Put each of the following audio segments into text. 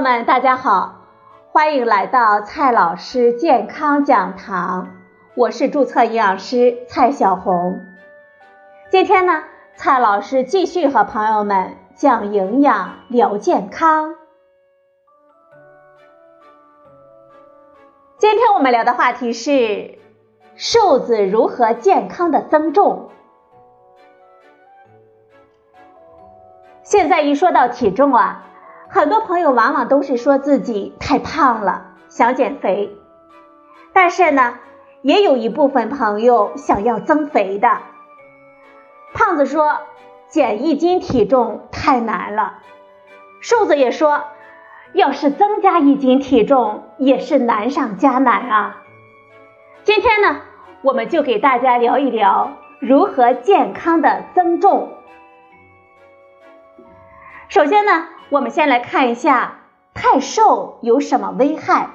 友们，大家好，欢迎来到蔡老师健康讲堂，我是注册营养师蔡小红。今天呢，蔡老师继续和朋友们讲营养聊健康。今天我们聊的话题是瘦子如何健康的增重。现在一说到体重啊。很多朋友往往都是说自己太胖了，想减肥，但是呢，也有一部分朋友想要增肥的。胖子说减一斤体重太难了，瘦子也说，要是增加一斤体重也是难上加难啊。今天呢，我们就给大家聊一聊如何健康的增重。首先呢。我们先来看一下太瘦有什么危害。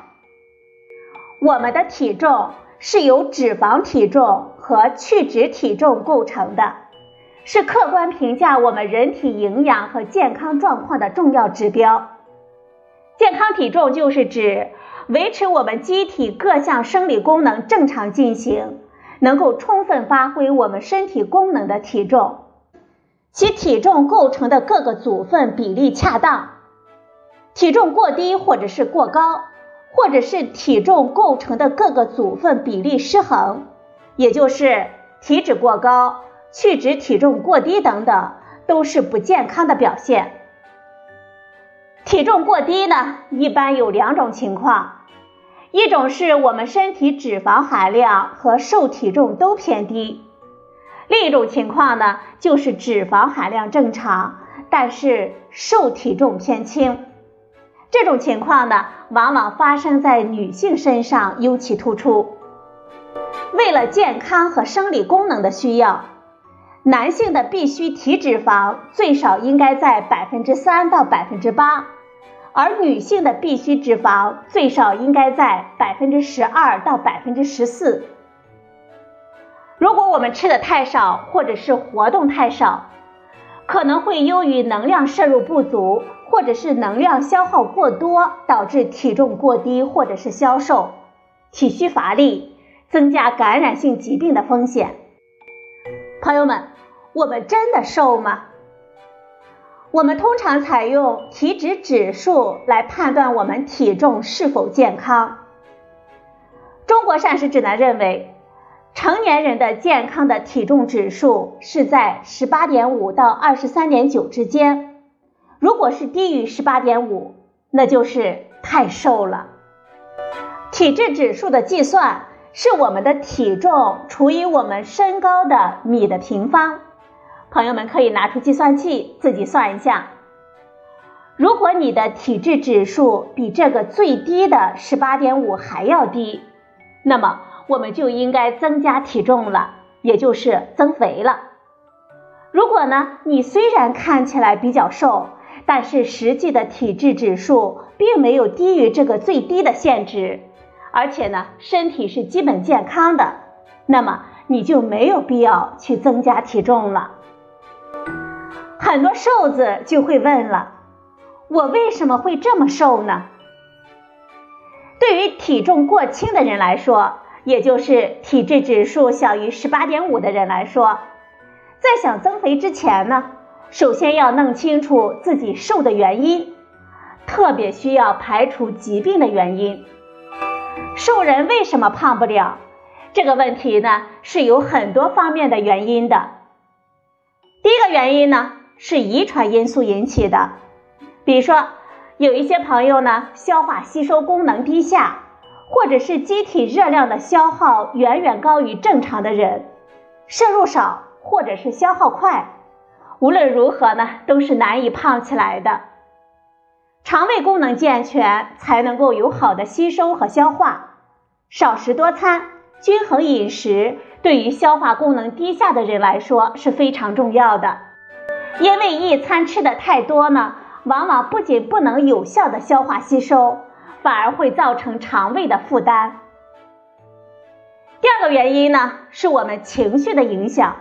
我们的体重是由脂肪体重和去脂体重构成的，是客观评价我们人体营养和健康状况的重要指标。健康体重就是指维持我们机体各项生理功能正常进行，能够充分发挥我们身体功能的体重。其体重构成的各个组分比例恰当，体重过低或者是过高，或者是体重构成的各个组分比例失衡，也就是体脂过高、去脂体重过低等等，都是不健康的表现。体重过低呢，一般有两种情况，一种是我们身体脂肪含量和瘦体重都偏低。另一种情况呢，就是脂肪含量正常，但是瘦体重偏轻。这种情况呢，往往发生在女性身上尤其突出。为了健康和生理功能的需要，男性的必需体脂肪最少应该在百分之三到百分之八，而女性的必需脂肪最少应该在百分之十二到百分之十四。如果我们吃的太少，或者是活动太少，可能会由于能量摄入不足，或者是能量消耗过多，导致体重过低，或者是消瘦、体虚乏力，增加感染性疾病的风险。朋友们，我们真的瘦吗？我们通常采用体脂指数来判断我们体重是否健康。中国膳食指南认为。成年人的健康的体重指数是在十八点五到二十三点九之间，如果是低于十八点五，那就是太瘦了。体质指数的计算是我们的体重除以我们身高的米的平方，朋友们可以拿出计算器自己算一下。如果你的体质指数比这个最低的十八点五还要低，那么。我们就应该增加体重了，也就是增肥了。如果呢，你虽然看起来比较瘦，但是实际的体质指数并没有低于这个最低的限值，而且呢，身体是基本健康的，那么你就没有必要去增加体重了。很多瘦子就会问了：我为什么会这么瘦呢？对于体重过轻的人来说，也就是体质指数小于十八点五的人来说，在想增肥之前呢，首先要弄清楚自己瘦的原因，特别需要排除疾病的原因。瘦人为什么胖不了？这个问题呢是有很多方面的原因的。第一个原因呢是遗传因素引起的，比如说有一些朋友呢消化吸收功能低下。或者是机体热量的消耗远远高于正常的人，摄入少或者是消耗快，无论如何呢，都是难以胖起来的。肠胃功能健全才能够有好的吸收和消化。少食多餐，均衡饮食对于消化功能低下的人来说是非常重要的。因为一餐吃的太多呢，往往不仅不能有效的消化吸收。反而会造成肠胃的负担。第二个原因呢，是我们情绪的影响。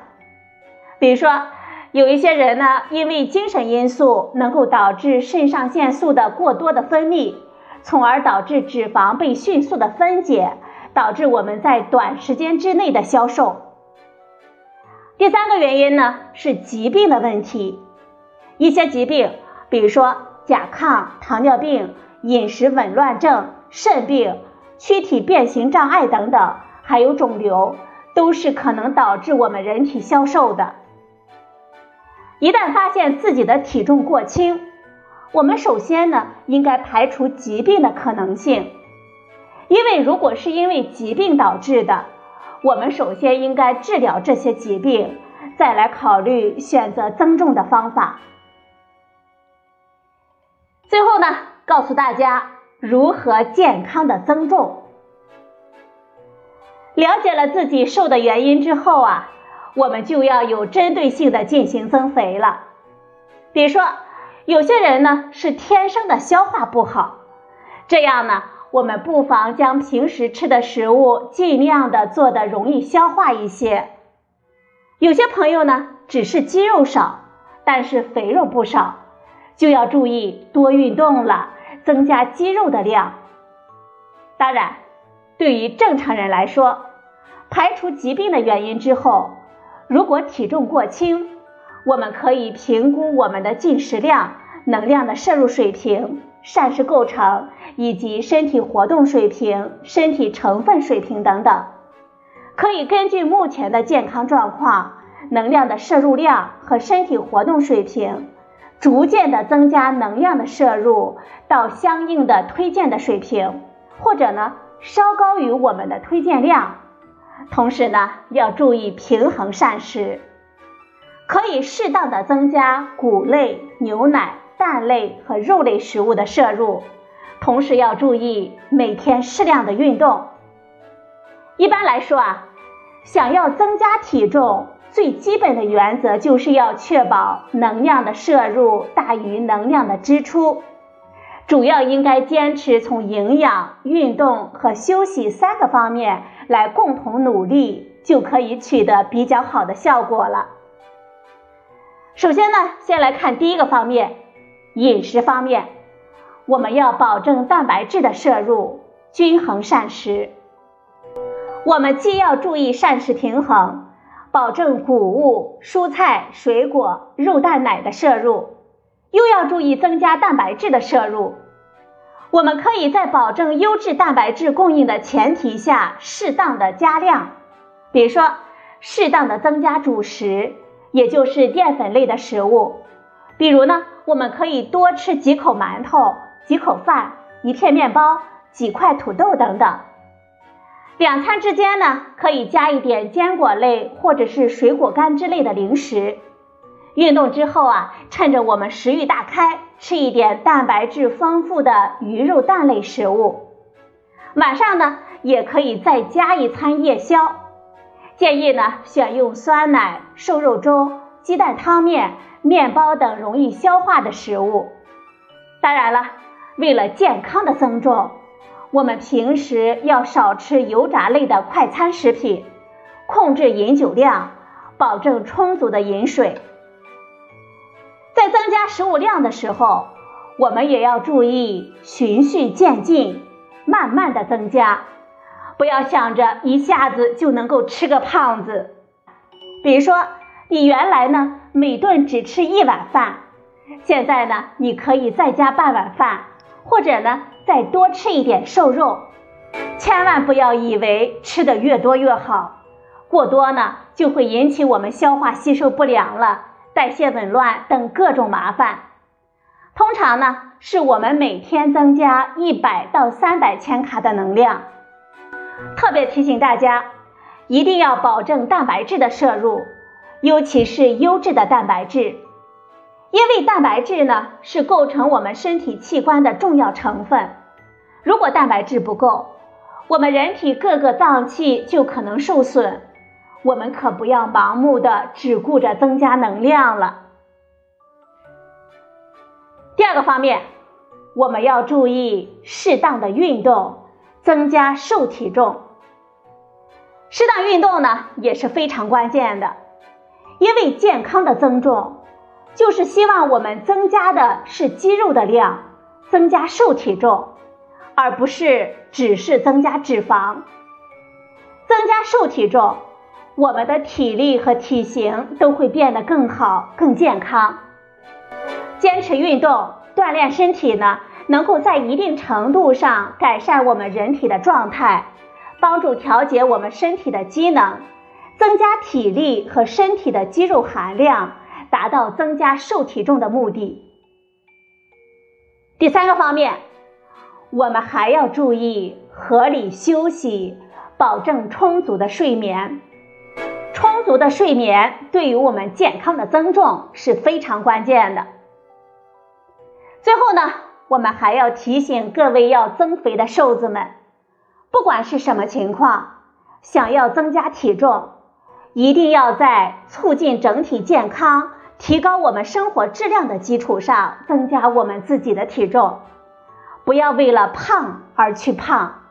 比如说，有一些人呢，因为精神因素能够导致肾上腺素的过多的分泌，从而导致脂肪被迅速的分解，导致我们在短时间之内的消瘦。第三个原因呢是疾病的问题，一些疾病，比如说甲亢、糖尿病、饮食紊乱症、肾病、躯体变形障碍等等，还有肿瘤，都是可能导致我们人体消瘦的。一旦发现自己的体重过轻，我们首先呢应该排除疾病的可能性，因为如果是因为疾病导致的，我们首先应该治疗这些疾病，再来考虑选择增重的方法。最后呢，告诉大家如何健康的增重。了解了自己瘦的原因之后啊。我们就要有针对性的进行增肥了。比如说，有些人呢是天生的消化不好，这样呢，我们不妨将平时吃的食物尽量的做的容易消化一些。有些朋友呢只是肌肉少，但是肥肉不少，就要注意多运动了，增加肌肉的量。当然，对于正常人来说，排除疾病的原因之后。如果体重过轻，我们可以评估我们的进食量、能量的摄入水平、膳食构成以及身体活动水平、身体成分水平等等，可以根据目前的健康状况、能量的摄入量和身体活动水平，逐渐的增加能量的摄入到相应的推荐的水平，或者呢稍高于我们的推荐量。同时呢，要注意平衡膳食，可以适当的增加谷类、牛奶、蛋类和肉类食物的摄入，同时要注意每天适量的运动。一般来说啊，想要增加体重，最基本的原则就是要确保能量的摄入大于能量的支出。主要应该坚持从营养、运动和休息三个方面来共同努力，就可以取得比较好的效果了。首先呢，先来看第一个方面，饮食方面，我们要保证蛋白质的摄入，均衡膳食。我们既要注意膳食平衡，保证谷物、蔬菜、水果、肉、蛋、奶的摄入。又要注意增加蛋白质的摄入，我们可以在保证优质蛋白质供应的前提下，适当的加量，比如说适当的增加主食，也就是淀粉类的食物，比如呢，我们可以多吃几口馒头、几口饭、一片面包、几块土豆等等。两餐之间呢，可以加一点坚果类或者是水果干之类的零食。运动之后啊，趁着我们食欲大开，吃一点蛋白质丰富的鱼肉蛋类食物。晚上呢，也可以再加一餐夜宵。建议呢，选用酸奶、瘦肉粥、鸡蛋汤面、面包等容易消化的食物。当然了，为了健康的增重，我们平时要少吃油炸类的快餐食品，控制饮酒量，保证充足的饮水。在增加食物量的时候，我们也要注意循序渐进，慢慢的增加，不要想着一下子就能够吃个胖子。比如说，你原来呢每顿只吃一碗饭，现在呢你可以再加半碗饭，或者呢再多吃一点瘦肉。千万不要以为吃的越多越好，过多呢就会引起我们消化吸收不良了。代谢紊乱等各种麻烦，通常呢是我们每天增加一百到三百千卡的能量。特别提醒大家，一定要保证蛋白质的摄入，尤其是优质的蛋白质，因为蛋白质呢是构成我们身体器官的重要成分。如果蛋白质不够，我们人体各个脏器就可能受损。我们可不要盲目的只顾着增加能量了。第二个方面，我们要注意适当的运动，增加瘦体重。适当运动呢也是非常关键的，因为健康的增重，就是希望我们增加的是肌肉的量，增加瘦体重，而不是只是增加脂肪。增加瘦体重，我们的体力和体型都会变得更好、更健康。坚持运动锻炼身体呢，能够在一定程度上改善我们人体的状态，帮助调节我们身体的机能，增加体力和身体的肌肉含量，达到增加瘦体重的目的。第三个方面，我们还要注意合理休息。保证充足的睡眠，充足的睡眠对于我们健康的增重是非常关键的。最后呢，我们还要提醒各位要增肥的瘦子们，不管是什么情况，想要增加体重，一定要在促进整体健康、提高我们生活质量的基础上增加我们自己的体重，不要为了胖而去胖。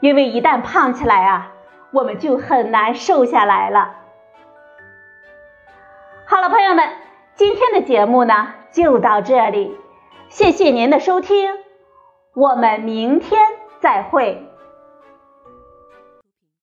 因为一旦胖起来啊，我们就很难瘦下来了。好了，朋友们，今天的节目呢就到这里，谢谢您的收听，我们明天再会。